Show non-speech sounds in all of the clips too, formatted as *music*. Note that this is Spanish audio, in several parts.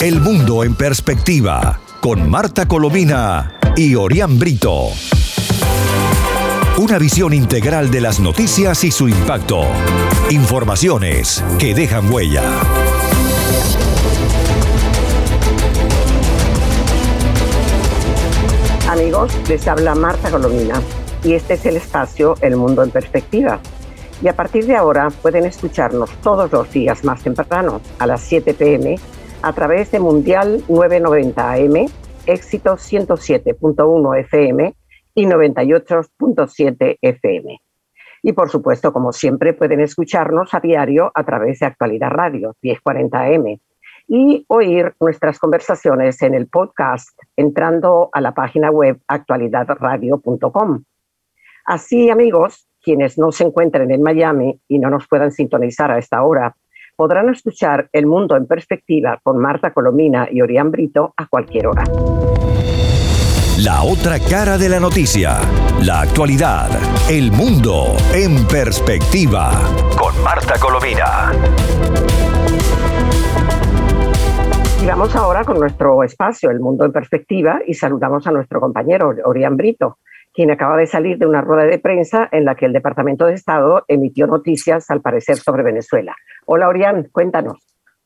El mundo en perspectiva con Marta Colomina y Orián Brito. Una visión integral de las noticias y su impacto. Informaciones que dejan huella. Amigos, les habla Marta Colomina y este es el espacio El Mundo en Perspectiva. Y a partir de ahora pueden escucharnos todos los días más temprano, a las 7 pm, a través de Mundial 990 AM, Éxito 107.1 FM y 98.7 FM. Y por supuesto, como siempre, pueden escucharnos a diario a través de Actualidad Radio 1040 AM y oír nuestras conversaciones en el podcast entrando a la página web actualidadradio.com. Así, amigos, quienes no se encuentren en Miami y no nos puedan sintonizar a esta hora, podrán escuchar El Mundo en Perspectiva con Marta Colomina y Orián Brito a cualquier hora. La otra cara de la noticia, la actualidad, el mundo en perspectiva con Marta Colomina. Y vamos ahora con nuestro espacio, El Mundo en Perspectiva, y saludamos a nuestro compañero Orián Brito quien acaba de salir de una rueda de prensa en la que el Departamento de Estado emitió noticias, al parecer, sobre Venezuela. Hola, Orián, cuéntanos.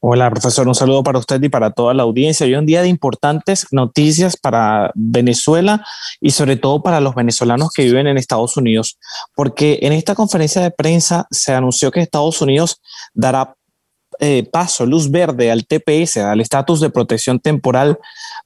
Hola, profesor. Un saludo para usted y para toda la audiencia. Hoy un día de importantes noticias para Venezuela y sobre todo para los venezolanos que viven en Estados Unidos, porque en esta conferencia de prensa se anunció que Estados Unidos dará eh, paso, luz verde al TPS, al estatus de protección temporal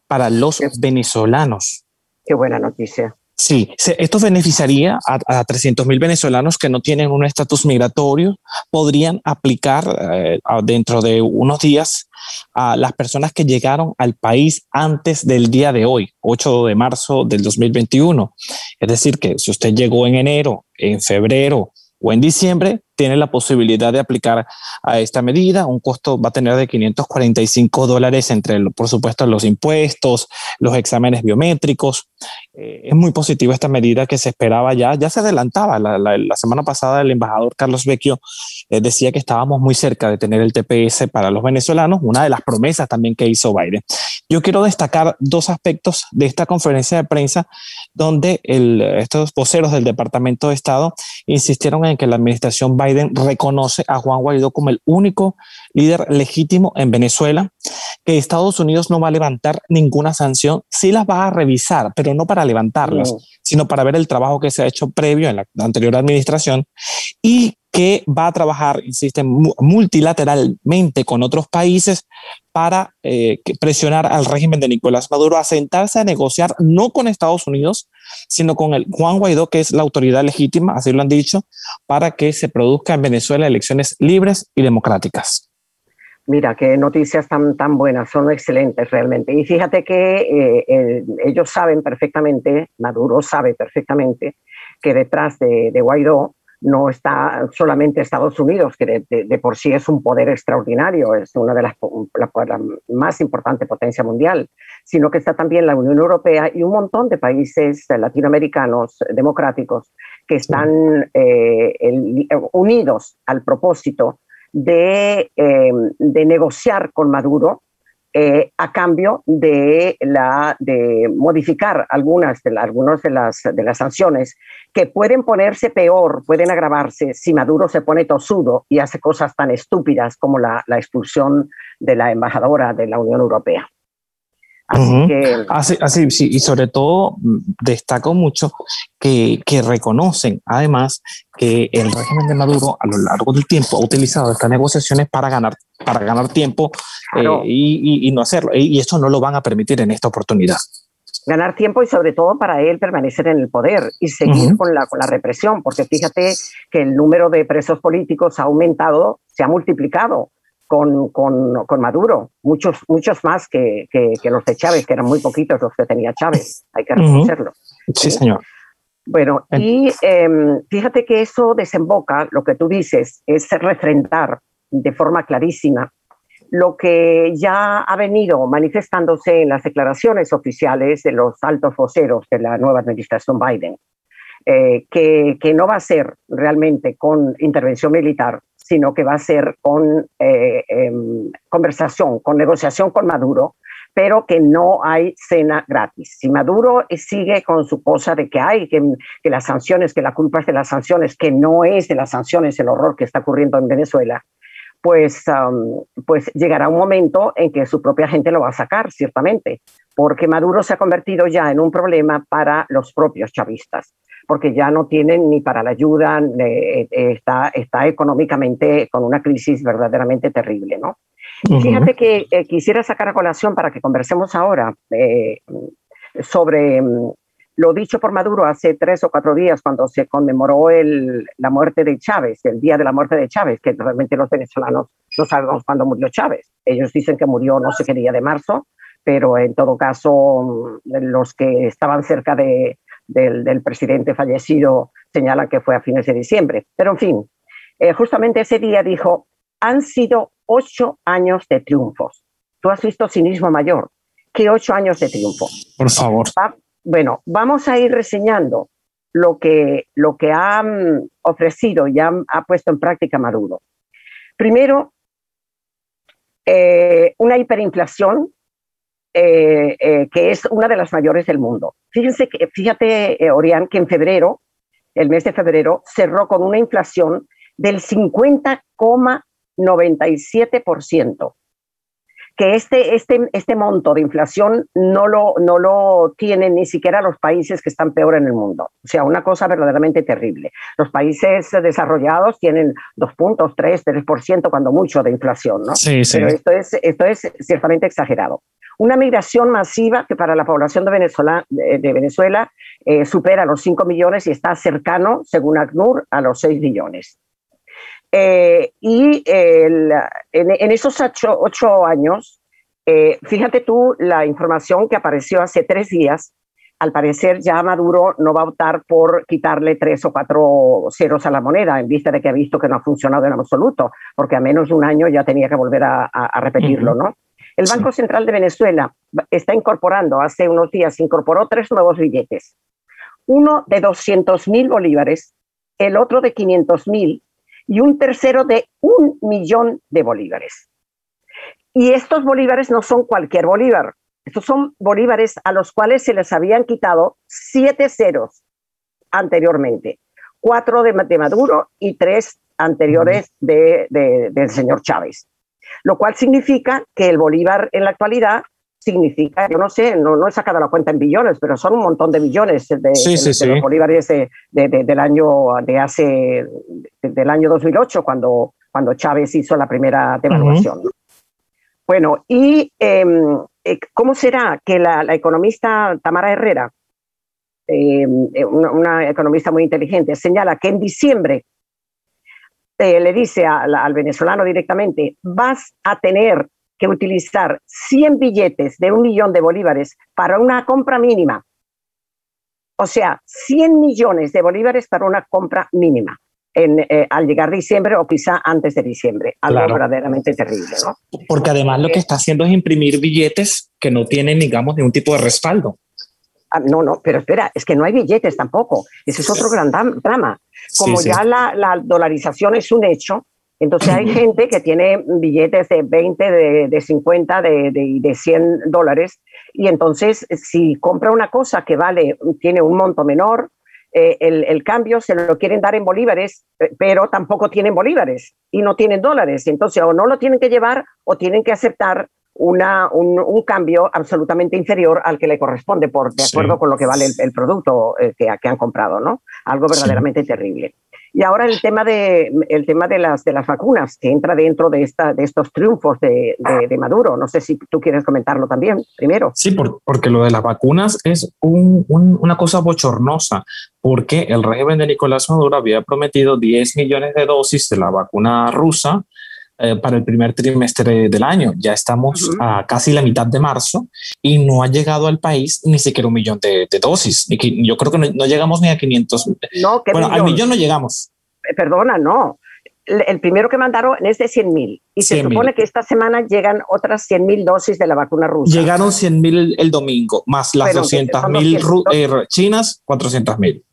para los venezolanos. Qué buena noticia. Sí, esto beneficiaría a, a 300 mil venezolanos que no tienen un estatus migratorio, podrían aplicar eh, dentro de unos días a las personas que llegaron al país antes del día de hoy, 8 de marzo del 2021. Es decir, que si usted llegó en enero, en febrero o en diciembre, tiene la posibilidad de aplicar a esta medida. Un costo va a tener de 545 dólares entre, por supuesto, los impuestos, los exámenes biométricos. Eh, es muy positiva esta medida que se esperaba ya, ya se adelantaba. La, semana pasada el embajador Carlos Vecchio eh, decía que estábamos muy cerca de tener el TPS para los venezolanos, una de las promesas también que hizo Biden. Yo quiero destacar dos aspectos de esta conferencia de prensa donde estos voceros del Departamento de Estado insistieron en que la administración Biden Biden reconoce a Juan Guaidó como el único líder legítimo en Venezuela, que Estados Unidos no va a levantar ninguna sanción, sí las va a revisar, pero no para levantarlas, sino para ver el trabajo que se ha hecho previo en la anterior administración y que va a trabajar, insiste, multilateralmente con otros países para eh, presionar al régimen de Nicolás Maduro a sentarse a negociar no con Estados Unidos, sino con el Juan Guaidó, que es la autoridad legítima, así lo han dicho, para que se produzca en Venezuela elecciones libres y democráticas. Mira, qué noticias tan, tan buenas, son excelentes realmente. Y fíjate que eh, ellos saben perfectamente, Maduro sabe perfectamente, que detrás de, de Guaidó no está solamente Estados Unidos, que de, por sí es un poder extraordinario, es una de las la, más importante potencia mundial, sino que está también la Unión Europea y un montón de países latinoamericanos democráticos que están eh, unidos al propósito de, eh, de negociar con Maduro eh, a cambio de, la, de modificar algunas, de, de, las, de las sanciones que pueden ponerse peor, pueden agravarse si Maduro se pone tosudo y hace cosas tan estúpidas como la, la expulsión de la embajadora de la Unión Europea. Así, así, sí, y sobre todo mm, destaco mucho que, que, reconocen además que el régimen de Maduro a lo largo del tiempo ha utilizado estas negociaciones para ganar, para ganar tiempo eh, y, y, no hacerlo. Y eso no lo van a permitir en esta oportunidad. Ganar tiempo y sobre todo para él permanecer en el poder y seguir con, la, con la represión, porque fíjate que el número de presos políticos ha aumentado, se ha multiplicado con, con, con, Maduro, muchos, muchos más que, que, los de Chávez, que eran muy poquitos los que tenía Chávez, hay que reconocerlo. Sí, señor. Bueno, y em, fíjate que eso desemboca, lo que tú dices, es refrentar de forma clarísima lo que ya ha venido manifestándose en las declaraciones oficiales de los altos voceros de la nueva administración Biden, eh, que, que no va a ser realmente con intervención militar, sino que va a ser con eh, em, conversación, con negociación con Maduro, pero que no hay cena gratis. Si Maduro sigue con su cosa de que hay, que, las sanciones, que la culpa es de las sanciones, que no es de las sanciones el horror que está ocurriendo en Venezuela, pues, pues llegará un momento en que su propia gente lo va a sacar, ciertamente, porque Maduro se ha convertido ya en un problema para los propios chavistas, porque ya no tienen ni para la ayuda, eh, está, está económicamente con una crisis verdaderamente terrible, ¿no? Fíjate que eh, quisiera sacar a colación para que conversemos ahora eh, sobre mm, lo dicho por Maduro hace tres o cuatro días cuando se conmemoró el, la muerte de Chávez, el día de la muerte de Chávez, que realmente los venezolanos no sabemos cuándo murió Chávez. Ellos dicen que murió no sé qué día de marzo, pero en todo caso los que estaban cerca de, del, presidente fallecido señalan que fue a fines de diciembre. Pero en fin, eh, justamente ese día dijo, han sido ocho años de triunfos. Tú has visto cinismo mayor. ¿Qué ocho años de triunfo? Por favor. Bueno, vamos a ir reseñando lo que, lo que ha ofrecido y ha, puesto en práctica Maduro. Primero, eh, una hiperinflación eh, eh, que es una de las mayores del mundo. Fíjense que, fíjate, Orián, que en febrero, el mes de febrero, cerró con una inflación del 50,97% que este, este, este monto de inflación no lo, no lo tienen ni siquiera los países que están peor en el mundo. O sea, una cosa verdaderamente terrible. Los países desarrollados tienen dos puntos, 3, 3% cuando mucho de inflación, ¿no? Sí, sí. Pero esto es, esto es ciertamente exagerado. Una migración masiva que para la población de Venezuela, de, Venezuela eh, supera los 5 millones y está cercano, según ACNUR, a los 6 millones. Eh, y en, esos ocho, años, eh, fíjate tú la información que apareció hace tres días. Al parecer ya Maduro no va a optar por quitarle tres o cuatro ceros a la moneda, en vista de que ha visto que no ha funcionado en absoluto, porque a menos de un año ya tenía que volver a, repetirlo, ¿no? El Banco Central de Venezuela está incorporando, hace unos días incorporó tres nuevos billetes. Uno de 200 mil bolívares, el otro de 500 mil y un tercero de un millón de bolívares. Y estos bolívares no son cualquier bolívar, estos son bolívares a los cuales se les habían quitado siete ceros anteriormente, cuatro de, Maduro y tres anteriores de, del señor Chávez, lo cual significa que el bolívar en la actualidad significa, yo no sé, no, no, he sacado la cuenta en billones, pero son un montón de billones de, los bolívares del año de hace del año 2008 cuando cuando Chávez hizo la primera devaluación. Bueno, y em, eh, cómo será que la, economista Tamara Herrera, em, eh, una, economista muy inteligente, señala que en diciembre eh, le dice al venezolano directamente, vas a tener que utilizar 100 billetes de un millón de bolívares para una compra mínima. O sea, 100 millones de bolívares para una compra mínima. En, eh, al llegar diciembre o quizá antes de diciembre. Algo verdaderamente terrible. ¿no? Porque además lo que está haciendo es imprimir billetes que no tienen, digamos, ningún tipo de respaldo. Ah, no, no, pero espera, es que no hay billetes tampoco. Ese es otro gran drama. Como ya la, la, dolarización es un hecho, entonces hay *laughs* gente que tiene billetes de 20, de, de 50, de, de, de 100 dólares y entonces si compra una cosa que vale, tiene un monto menor, eh, el, el, cambio se lo quieren dar en bolívares, eh, pero tampoco tienen bolívares y no tienen dólares. Entonces o no lo tienen que llevar o tienen que aceptar una, un, un, cambio absolutamente inferior al que le corresponde, por, de acuerdo con lo que vale el, producto eh, que, que, han comprado, ¿no? Algo verdaderamente terrible. Y ahora el tema de, el tema de, las, de las vacunas, que entra dentro de, esta, de estos triunfos de, de, Maduro. No sé si tú quieres comentarlo también primero. Sí, porque lo de las vacunas es un, una cosa bochornosa, porque el régimen de Nicolás Maduro había prometido 10 millones de dosis de la vacuna rusa eh, para el primer trimestre del año. Ya estamos a casi la mitad de marzo y no ha llegado al país ni siquiera un millón de, dosis. Yo creo que no, llegamos ni a 500. No, bueno, al millón no llegamos. Eh, perdona, no. El primero que mandaron es de 100 mil y se supone que esta semana llegan otras 100 mil dosis de la vacuna rusa. Llegaron 100 mil el domingo, más las 200 mil eh, chinas, 400 mil.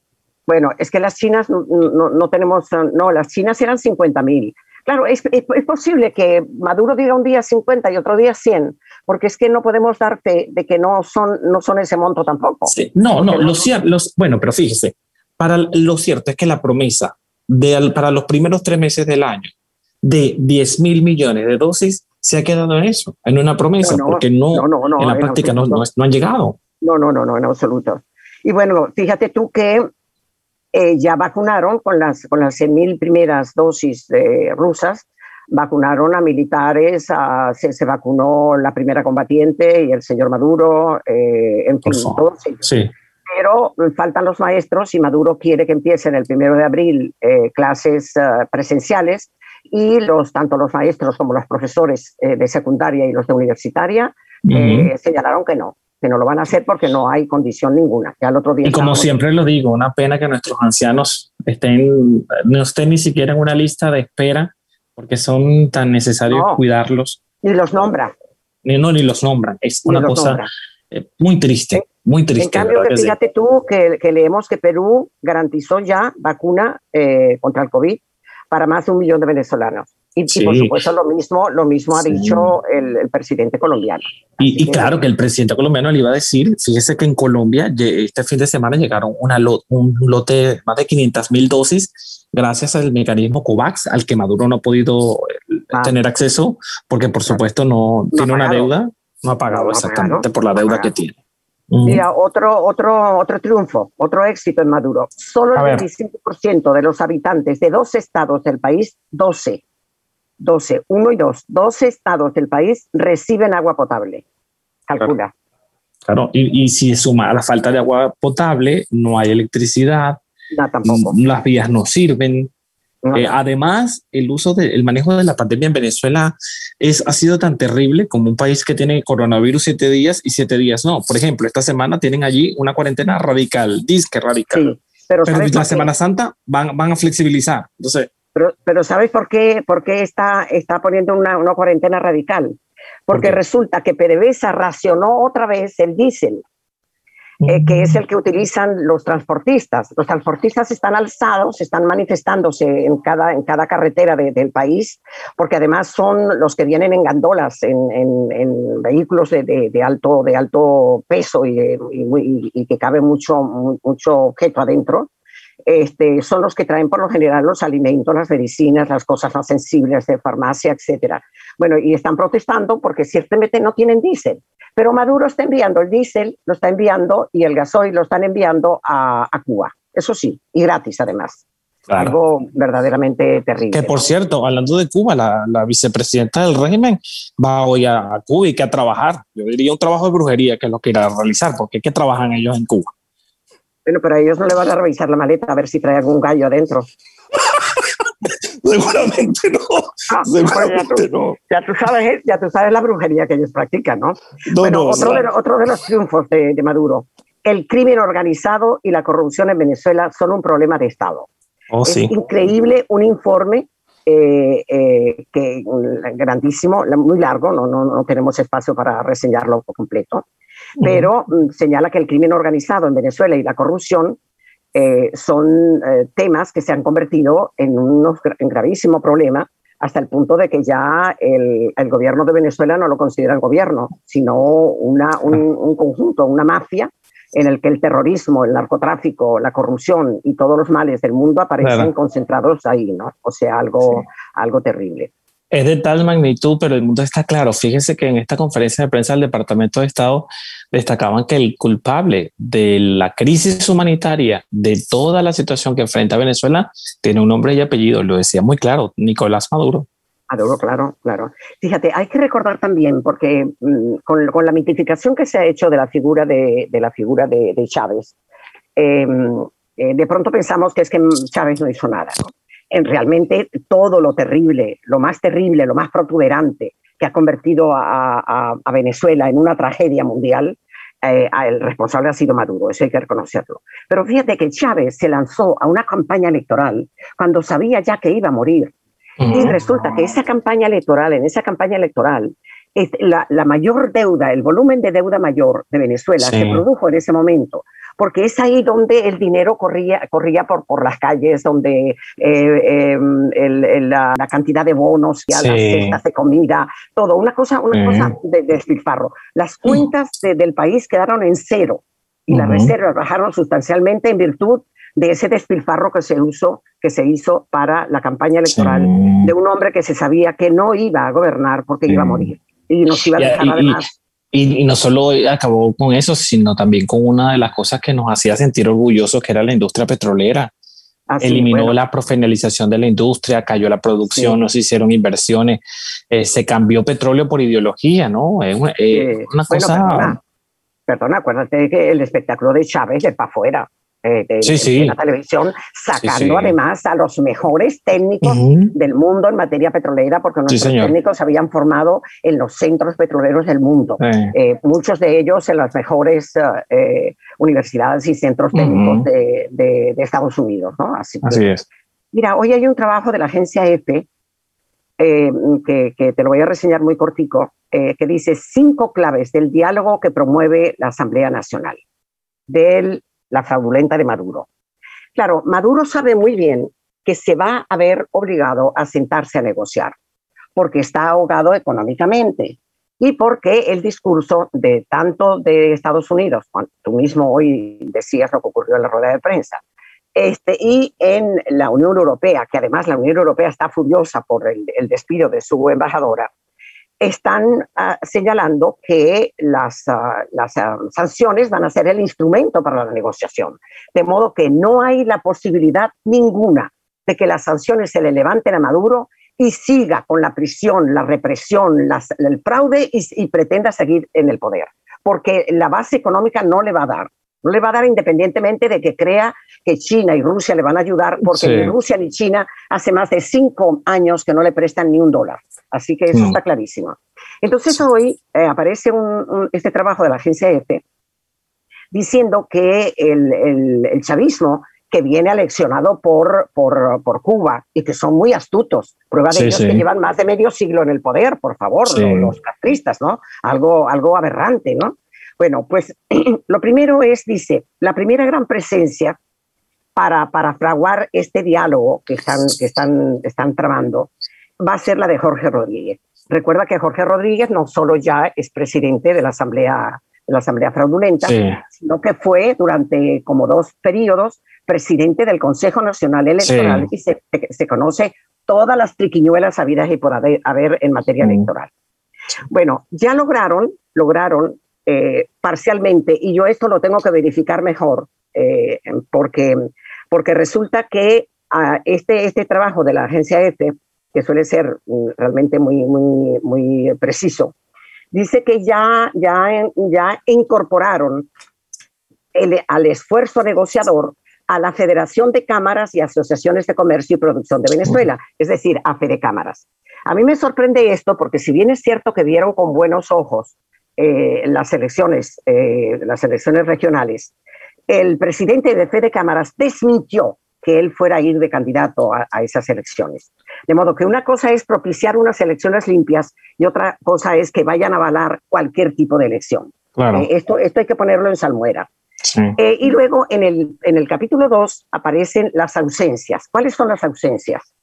Bueno, es que las chinas no, no, tenemos, no, las chinas eran 50 mil Claro, es, posible que Maduro diga un día 50 y otro día 100, porque es que no podemos dar fe de que no son, no son ese monto tampoco. no, no, lo cierto, los, bueno, pero fíjese, para lo cierto es que la promesa de, para los primeros tres meses del año de 10 mil millones de dosis se ha quedado en eso, en una promesa, porque no, en la práctica no, no, han llegado. No, no, no, no, en absoluto. Y bueno, fíjate tú que eh, ya vacunaron con las, con las 100.000 primeras dosis rusas, vacunaron a militares, se, vacunó la primera combatiente y el señor Maduro, eh, en fin, todos Sí. Pero faltan los maestros y Maduro quiere que empiecen el primero de abril eh, clases presenciales y los, tanto los maestros como los profesores de secundaria y los de universitaria señalaron que no, que no lo van a hacer porque no hay condición ninguna. Ya el otro día y como siempre lo digo, una pena que nuestros ancianos estén, no estén ni siquiera en una lista de espera porque son tan necesarios cuidarlos. Ni los nombra. Ni, no, ni los nombran. Es una cosa eh, muy triste, muy triste. En cambio, fíjate tú que, que, leemos que Perú garantizó ya vacuna eh, contra el COVID para más de un millón de venezolanos. Y, por supuesto lo mismo, lo mismo ha dicho el, presidente colombiano. Y, claro que el presidente colombiano le iba a decir, fíjese que en Colombia este fin de semana llegaron una un lote de más de 500 mil dosis gracias al mecanismo COVAX, al que Maduro no ha podido eh, ah. tener acceso, porque por supuesto no, tiene una deuda, no ha pagado exactamente por la deuda que tiene. Mira, otro, otro, otro triunfo, otro éxito en Maduro. Solo el 25% de los habitantes de dos estados del país, 12, 12, 1 y 2, 12 estados del país reciben agua potable. Calcula. Claro, Y, y, si suma a la falta de agua potable, no hay electricidad, tampoco. las vías no sirven. Eh, además, el uso del manejo de la pandemia en Venezuela es, ha sido tan terrible como un país que tiene coronavirus siete días y siete días no. Por ejemplo, esta semana tienen allí una cuarentena radical, disque radical. pero, la Semana Santa van, van a flexibilizar. Entonces, pero, pero ¿sabes por qué, por qué está, está poniendo una, una cuarentena radical? Porque resulta que PDVSA racionó otra vez el diésel, eh, que es el que utilizan los transportistas. Los transportistas están alzados, están manifestándose en cada, en cada carretera del país, porque además son los que vienen en gandolas, en, en, vehículos de, de, alto, de alto peso y, y, y, que cabe mucho, mucho objeto adentro. Este, son los que traen por lo general los alimentos, las medicinas, las cosas más sensibles de farmacia, etcétera. Bueno, y están protestando porque ciertamente no tienen diésel. Pero Maduro está enviando el diésel, lo está enviando y el gasoil lo están enviando a, Cuba. Eso sí, y gratis además. Algo verdaderamente terrible. Que por cierto, hablando de Cuba, la, vicepresidenta del régimen va hoy a, Cuba y que a trabajar. Yo diría un trabajo de brujería que es lo que irá a realizar, porque ¿qué trabajan ellos en Cuba? Bueno, pero a ellos no le van a revisar la maleta a ver si trae algún gallo adentro. *laughs* Seguramente no. Ah, pues Seguramente no. Ya tú, sabes, ya tú sabes la brujería que ellos practican, ¿no? bueno, otro, de, otro, de, los triunfos de, Maduro. El crimen organizado y la corrupción en Venezuela son un problema de Estado. Oh, es increíble un informe eh, eh, que grandísimo, muy largo, no, no, no tenemos espacio para reseñarlo completo, pero mm, señala que el crimen organizado en Venezuela y la corrupción eh, son eh, temas que se han convertido en un gravísimo problema hasta el punto de que ya el, gobierno de Venezuela no lo considera el gobierno, sino una, un, conjunto, una mafia en el que el terrorismo, el narcotráfico, la corrupción y todos los males del mundo aparecen concentrados ahí, ¿no? O sea, algo, algo terrible es de tal magnitud, pero el mundo está claro. Fíjese que en esta conferencia de prensa del Departamento de Estado destacaban que el culpable de la crisis humanitaria, de toda la situación que enfrenta Venezuela, tiene un nombre y apellido. Lo decía muy claro, Nicolás Maduro. Maduro, claro, claro. Fíjate, hay que recordar también, porque mm, con, la mitificación que se ha hecho de la figura de, la figura de, Chávez, em, eh, de pronto pensamos que es que Chávez no hizo nada. ¿no? En realmente todo lo terrible, lo más terrible, lo más protuberante que ha convertido a, Venezuela en una tragedia mundial, eh, el responsable ha sido Maduro, eso hay que reconocerlo. Pero fíjate que Chávez se lanzó a una campaña electoral cuando sabía ya que iba a morir. Y resulta que esa campaña electoral, en esa campaña electoral, la, la, mayor deuda, el volumen de deuda mayor de Venezuela se produjo en ese momento, porque es ahí donde el dinero corría, corría por, por las calles, donde eh, em, la, cantidad de bonos y a las cestas de comida, todo, una cosa, una cosa de, despilfarro. Las cuentas del país quedaron en cero y las reservas bajaron sustancialmente en virtud de ese despilfarro que se, usó, que se hizo para la campaña electoral de un hombre que se sabía que no iba a gobernar porque iba a morir y nos iba a dejar además. Y, no solo acabó con eso, sino también con una de las cosas que nos hacía sentir orgullosos, que era la industria petrolera. Eliminó la profesionalización de la industria, cayó la producción, no se hicieron inversiones, eh, se cambió petróleo por ideología, ¿no? Es una, cosa... Perdona, perdona, acuérdate que el espectáculo de Chávez de para afuera de, la televisión, sacando además a los mejores técnicos del mundo en materia petrolera, porque nuestros técnicos se habían formado en los centros petroleros del mundo, eh, muchos de ellos en las mejores eh, universidades y centros técnicos de, Estados Unidos. ¿no? Así, es. Mira, hoy hay un trabajo de la agencia eh, que, que, te lo voy a reseñar muy cortico, que dice cinco claves del diálogo que promueve la Asamblea Nacional del la fraudulenta de Maduro. Claro, Maduro sabe muy bien que se va a ver obligado a sentarse a negociar, porque está ahogado económicamente y porque el discurso de tanto de Estados Unidos, tú mismo hoy decías lo que ocurrió en la rueda de prensa, este, y en la Unión Europea, que además la Unión Europea está furiosa por el, el despido de su embajadora, están ah, señalando que las, ah, las ah, sanciones van a ser el instrumento para la negociación. De modo que no hay la posibilidad ninguna de que las sanciones se le levanten a Maduro y siga con la prisión, la represión, el fraude y, pretenda seguir en el poder. Porque la base económica no le va a dar. No le va a dar independientemente de que crea que China y Rusia le van a ayudar, porque ni Rusia ni China hace más de cinco años que no le prestan ni un dólar. Así que eso está clarísimo. Entonces hoy eh, aparece este trabajo de la agencia EFE diciendo que el, chavismo que viene aleccionado por, por, por, Cuba y que son muy astutos, prueba de ellos que llevan más de medio siglo en el poder, por favor, los, castristas, ¿no? Algo, algo aberrante, ¿no? Bueno, pues *clears throat* lo primero es, dice, la primera gran presencia para, para fraguar este diálogo que están, que están, están tramando va a ser la de Jorge Rodríguez. Recuerda que Jorge Rodríguez no solo ya es presidente de la Asamblea, de la Asamblea Fraudulenta, sino que fue durante como dos periodos presidente del Consejo Nacional Electoral y se, se, conoce todas las triquiñuelas habidas y por haber, en materia electoral. Bueno, ya lograron, lograron eh, parcialmente, y yo esto lo tengo que verificar mejor, eh, porque, porque resulta que ah, este, este trabajo de la agencia EFE que suele ser mm, realmente muy, muy, muy preciso, dice que ya, ya, ya incorporaron el, al esfuerzo negociador a la Federación de Cámaras y Asociaciones de Comercio y Producción de Venezuela, es decir, a Fede Cámaras. A mí me sorprende esto porque si bien es cierto que vieron con buenos ojos eh, las elecciones, eh, las elecciones regionales, el presidente de Fede Cámaras desmintió que él fuera a ir de candidato a, esas elecciones. De modo que una cosa es propiciar unas elecciones limpias y otra cosa es que vayan a avalar cualquier tipo de elección. Eh, esto, esto hay que ponerlo en salmuera. Eh, y luego en el, en el capítulo 2 aparecen las ausencias. ¿Cuáles son las ausencias?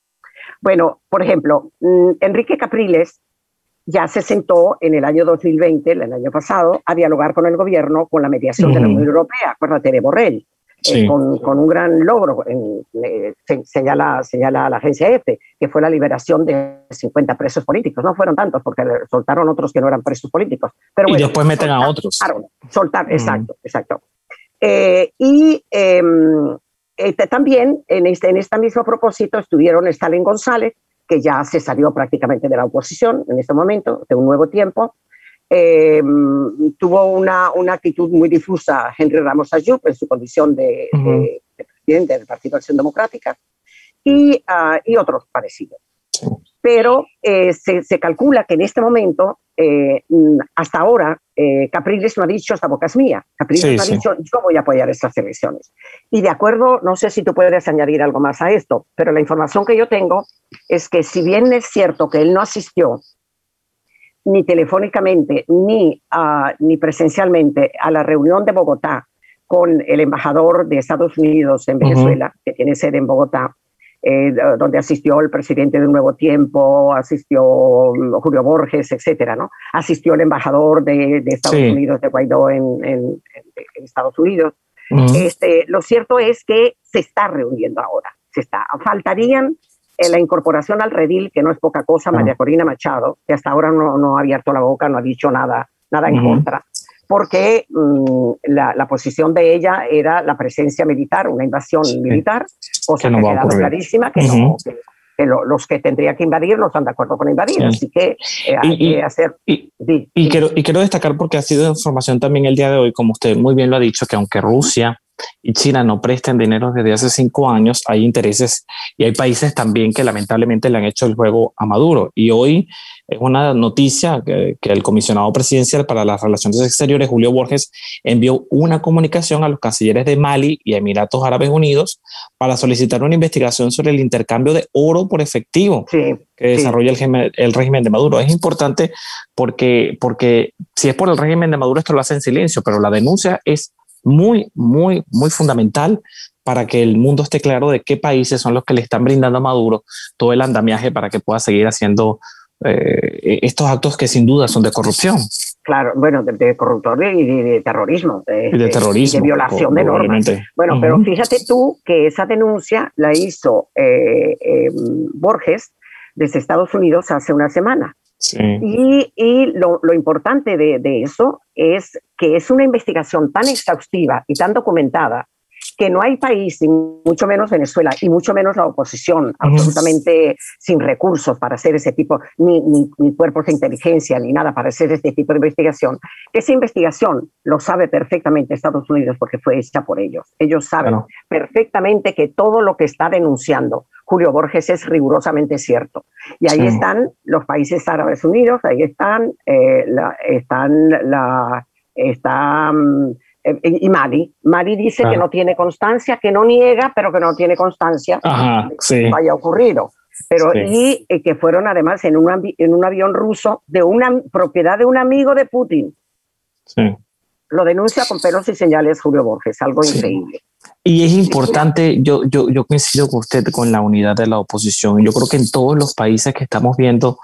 Bueno, por ejemplo, mm, Enrique Capriles ya se sentó en el año 2020, el año pasado, a dialogar con el gobierno con la mediación de la Unión Europea. Acuérdate de Borrell. Eh, con, con, un gran logro, en, eh, señala, señala la agencia EFE, que fue la liberación de 50 presos políticos. No fueron tantos, porque soltaron otros que no eran presos políticos. Pero y después meten a otros. Soltar, mm. exacto, exacto. Eh, y em, este, también en este, en este mismo propósito estuvieron Stalin González, que ya se salió prácticamente de la oposición en este momento, de un nuevo tiempo, eh, tuvo una, una, actitud muy difusa Henry Ramos Ayub en su condición de, presidente del Partido Acción Democrática y, uh, y otros parecidos. Pero eh, se, se, calcula que en este momento, eh, hasta ahora, eh, Capriles no ha dicho esta boca es mía. Capriles no ha dicho yo voy a apoyar estas elecciones. Y de acuerdo, no sé si tú puedes añadir algo más a esto, pero la información que yo tengo es que si bien es cierto que él no asistió ni telefónicamente ni, uh, ni presencialmente a la reunión de Bogotá con el embajador de Estados Unidos en Venezuela, que tiene sede en Bogotá, eh, donde asistió el presidente de Nuevo Tiempo, asistió Julio Borges, etcétera, ¿no? Asistió el embajador de, de Estados Unidos, de Guaidó en, en, en Estados Unidos. este, lo cierto es que se está reuniendo ahora, se está. Faltarían eh, la incorporación al redil, que no es poca cosa, María Corina Machado, que hasta ahora no, no, ha abierto la boca, no ha dicho nada, nada en contra porque mmm, la, la, posición de ella era la presencia militar, una invasión sí. militar, cosa que, no que ha quedado clarísima, que, uh -huh. no, que, que lo, los que tendría que invadir no están de acuerdo con invadir, sí. así que eh, hay y, que hacer... Y, y, y, quiero, y quiero destacar porque ha sido información también el día de hoy, como usted muy bien lo ha dicho, que aunque Rusia y China no prestan dinero desde hace cinco años, hay intereses y hay países también que lamentablemente le han hecho el juego a Maduro. Y hoy es una noticia que, que, el comisionado presidencial para las relaciones exteriores, Julio Borges, envió una comunicación a los cancilleres de Mali y Emiratos Árabes Unidos para solicitar una investigación sobre el intercambio de oro por efectivo sí, que desarrolla sí. el, el, régimen de Maduro. Es importante porque, porque si es por el régimen de Maduro, esto lo hace en silencio, pero la denuncia es muy, muy, muy fundamental para que el mundo esté claro de qué países son los que le están brindando a Maduro todo el andamiaje para que pueda seguir haciendo eh, estos actos que sin duda son de corrupción. Claro, bueno, de, de corruptor y de, de terrorismo. De, y de terrorismo. de violación de normas. Bueno, uh -huh. pero fíjate tú que esa denuncia la hizo eh, eh, Borges desde Estados Unidos hace una semana. Sí. Y, y lo, lo, importante de, de, eso es que es una investigación tan exhaustiva y tan documentada que no hay país, y mucho menos Venezuela, y mucho menos la oposición, absolutamente sin recursos para hacer ese tipo, ni, ni, ni, cuerpos de inteligencia, ni nada para hacer este tipo de investigación. Esa investigación lo sabe perfectamente Estados Unidos porque fue hecha por ellos. Ellos saben bueno. perfectamente que todo lo que está denunciando Julio Borges es rigurosamente cierto. Y ahí sí. están los países árabes unidos, ahí están, eh, la, están la, está, um, y Mali. Mali dice ah. que no tiene constancia, que no niega, pero que no tiene constancia Ajá, de que sí. haya ocurrido. Pero, sí. y eh, que fueron además en un, en un avión ruso de una propiedad de un amigo de Putin. Sí. Lo denuncia con pelos y señales Julio Borges, algo sí. increíble. Y es importante, yo, yo, yo coincido con usted con la unidad de la oposición. Yo creo que en todos los países que estamos viendo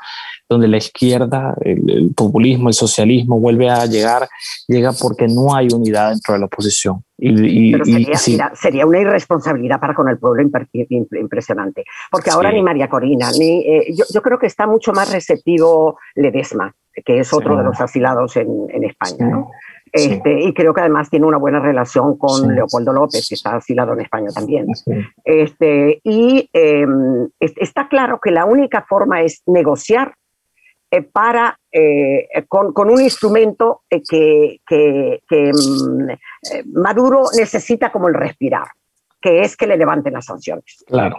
donde la izquierda, el, el, populismo, el socialismo vuelve a llegar, llega porque no hay unidad dentro de la oposición. Y, y, Pero sería, y, sí. mira, sería, una irresponsabilidad para con el pueblo impresionante, porque ahora sí. ni María Corina, ni eh, yo, yo, creo que está mucho más receptivo Ledesma, que es otro sí. de los asilados en, en España. ¿no? Este, sí. Y creo que además tiene una buena relación con sí. Leopoldo López, que está asilado en España también. Sí. Este, y eh, está claro que la única forma es negociar eh, para, eh, con, con, un instrumento eh, que, que, que mm, eh, Maduro necesita como el respirar, que es que le levanten las sanciones. Claro.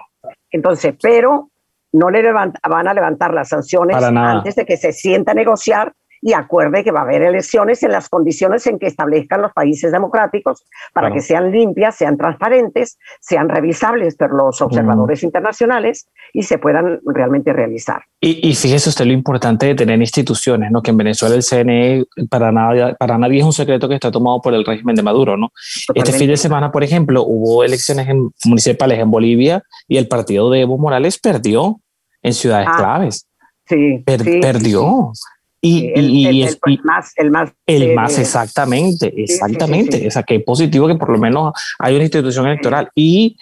Entonces, pero no le levanta, van a levantar las sanciones antes de que se sienta a negociar y acuerde que va a haber elecciones en las condiciones en que establezcan los países democráticos para claro. que sean limpias, sean transparentes, sean revisables por los observadores mm. internacionales y se puedan realmente realizar. Y, y, fíjese usted lo importante de tener instituciones, ¿no? que en Venezuela el CNE para, nada, para nadie es un secreto que está tomado por el régimen de Maduro. ¿no? Este fin de semana, por ejemplo, hubo elecciones en, municipales en Bolivia y el partido de Evo Morales perdió en ciudades ah, claves. Sí, per, sí, perdió. Sí. Y, el, y, el, el, el, más, el más, el eh, más exactamente, exactamente. Sí, sí, sí. O sea, que es positivo que por lo menos hay una institución electoral. Y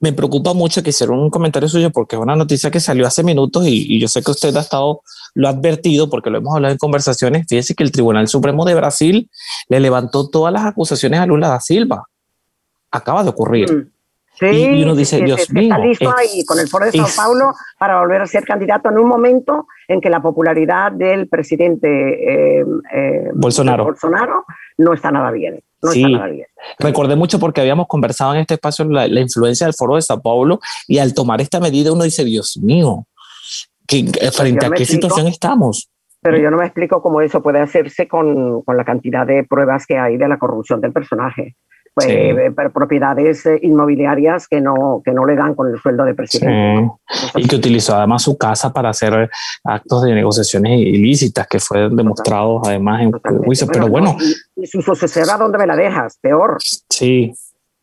me preocupa mucho que hiciera un comentario suyo porque es una noticia que salió hace minutos y, y, yo sé que usted ha estado, lo ha advertido porque lo hemos hablado en conversaciones. Fíjese que el Tribunal Supremo de Brasil le levantó todas las acusaciones a Lula da Silva. Acaba de ocurrir. Mm. Sí, y uno dice, Dios mío. Está listo es, ahí con el Foro de Sao Paulo para volver a ser candidato en un momento en que la popularidad del presidente eh, eh, Bolsonaro. Bolsonaro no está nada bien. No sí, está nada bien. recordé mucho porque habíamos conversado en este espacio la, la, influencia del Foro de Sao Paulo y al tomar esta medida uno dice, Dios mío, que, frente a qué explico, situación estamos. Pero yo no me explico cómo eso puede hacerse con, con la cantidad de pruebas que hay de la corrupción del personaje pues, propiedades eh, inmobiliarias que no, que no le dan con el sueldo de presidente. Y que utilizó además su casa para hacer actos de negociaciones ilícitas, que fue demostrado además en juicio. Pero bueno. Y, su sucesora, ¿dónde me la dejas? Peor. Sí.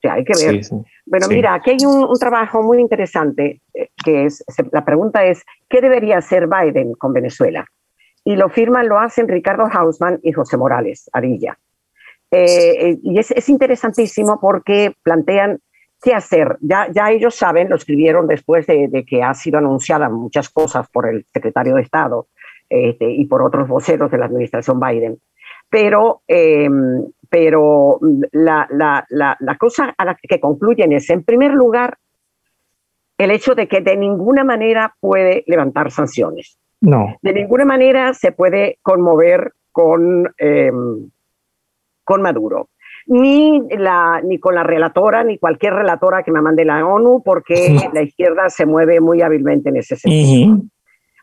O hay que ver. Bueno, mira, aquí hay un, un, trabajo muy interesante eh, que es, la pregunta es, ¿qué debería hacer Biden con Venezuela? Y lo firman, lo hacen Ricardo Hausman y José Morales Arilla. Eh, eh, y es, es, interesantísimo porque plantean qué hacer. Ya, ya ellos saben, lo escribieron después de, de que ha sido anunciada muchas cosas por el secretario de Estado este, y por otros voceros de la administración Biden. Pero, eh, pero la, la, la, la, cosa a la que concluyen es, en primer lugar, el hecho de que de ninguna manera puede levantar sanciones. No. De ninguna manera se puede conmover con, eh, con Maduro. Ni, la, ni con la relatora, ni cualquier relatora que me mande la ONU, porque la izquierda se mueve muy hábilmente en ese sentido.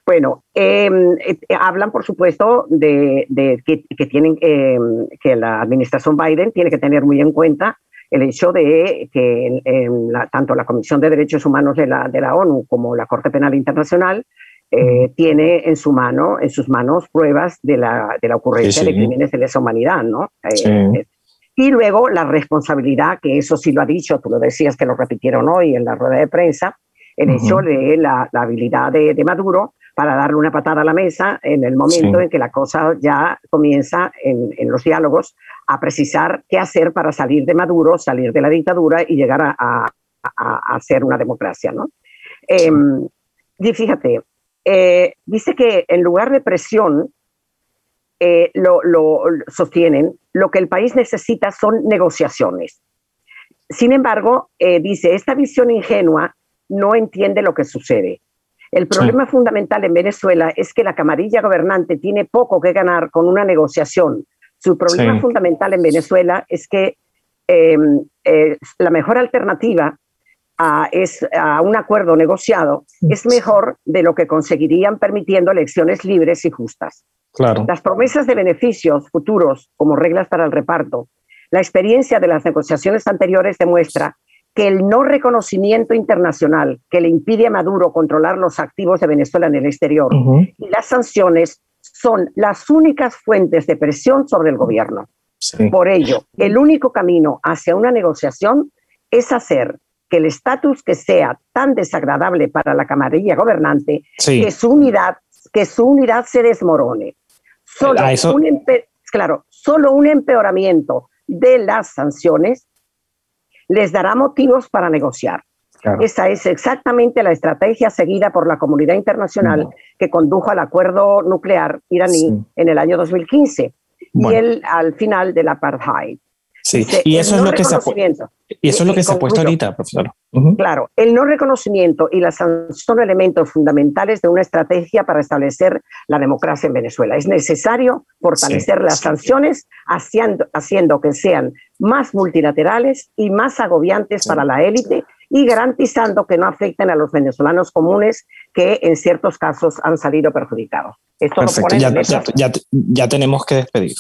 Bueno, em, eh, hablan, por supuesto, de, de que, que, tienen eh, que la administración Biden tiene que tener muy en cuenta el hecho de que la, tanto la Comisión de Derechos Humanos de la, de la ONU como la Corte Penal Internacional eh, tiene en su mano, en sus manos, pruebas de la, de la ocurrencia sí, sí. de crímenes de lesa humanidad, ¿no? Eh, sí. Eh, y luego la responsabilidad, que eso sí lo ha dicho, tú lo decías que lo repitieron hoy en la rueda de prensa, el uh -huh. hecho de la, la habilidad de, de, Maduro para darle una patada a la mesa en el momento en que la cosa ya comienza en, en, los diálogos a precisar qué hacer para salir de Maduro, salir de la dictadura y llegar a, a, a, a ser una democracia, ¿no? Em, y fíjate, eh, dice que en lugar de presión, eh, lo, lo, sostienen, lo que el país necesita son negociaciones. Sin embargo, eh, dice, esta visión ingenua no entiende lo que sucede. El problema sí. fundamental en Venezuela es que la camarilla gobernante tiene poco que ganar con una negociación. Su problema sí. fundamental en Venezuela es que eh, eh, la mejor alternativa a, es, a un acuerdo negociado es mejor de lo que conseguirían permitiendo elecciones libres y justas. Claro. Las promesas de beneficios futuros como reglas para el reparto, la experiencia de las negociaciones anteriores demuestra que el no reconocimiento internacional que le impide a Maduro controlar los activos de Venezuela en el exterior uh -huh. y las sanciones son las únicas fuentes de presión sobre el gobierno. Sí. Por ello, el único camino hacia una negociación es hacer que el estatus que sea tan desagradable para la camarilla gobernante, sí. que, su unidad, que su unidad se desmorone. Solo, eso... un, claro, solo un empeoramiento de las sanciones les dará motivos para negociar. Claro. Esa es exactamente la estrategia seguida por la comunidad internacional no. que condujo al acuerdo nuclear iraní sí. en el año 2015 bueno. y el, al final del apartheid. Sí, Dice, y eso es no lo que se y eso es lo que se ha puesto ahorita, profesor. Uh -huh. Claro, el no reconocimiento y la sanción son elementos fundamentales de una estrategia para establecer la democracia en Venezuela. Es necesario fortalecer sí, las sí. sanciones haciendo, haciendo, que sean más multilaterales y más agobiantes sí. para la élite y garantizando que no afecten a los venezolanos comunes que en ciertos casos han salido perjudicados. Esto Perfecto, ya, ya, ya, ya tenemos que despedir.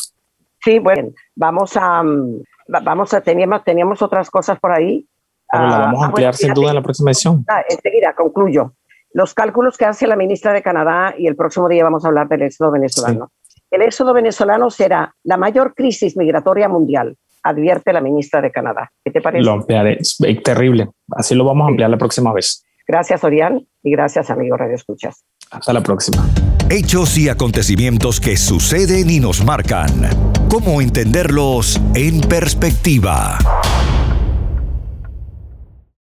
Sí, bueno, vamos a, mm, vamos a, teníamos, teníamos otras cosas por ahí. Pero la vamos a ah, ampliar ah, bueno, sin duda en la próxima edición. Ah, enseguida, concluyo. Los cálculos que hace la ministra de Canadá y el próximo día vamos a hablar del éxodo venezolano. Sí. El éxodo venezolano será la mayor crisis migratoria mundial, advierte la ministra de Canadá. ¿Qué te parece? Lo ampliaré, es terrible. Así lo vamos a ampliar sí. la próxima vez. Gracias, Orián, y gracias, amigos Radio Escuchas. Hasta la próxima. Hechos y acontecimientos que suceden y nos marcan. ¿Cómo entenderlos en perspectiva?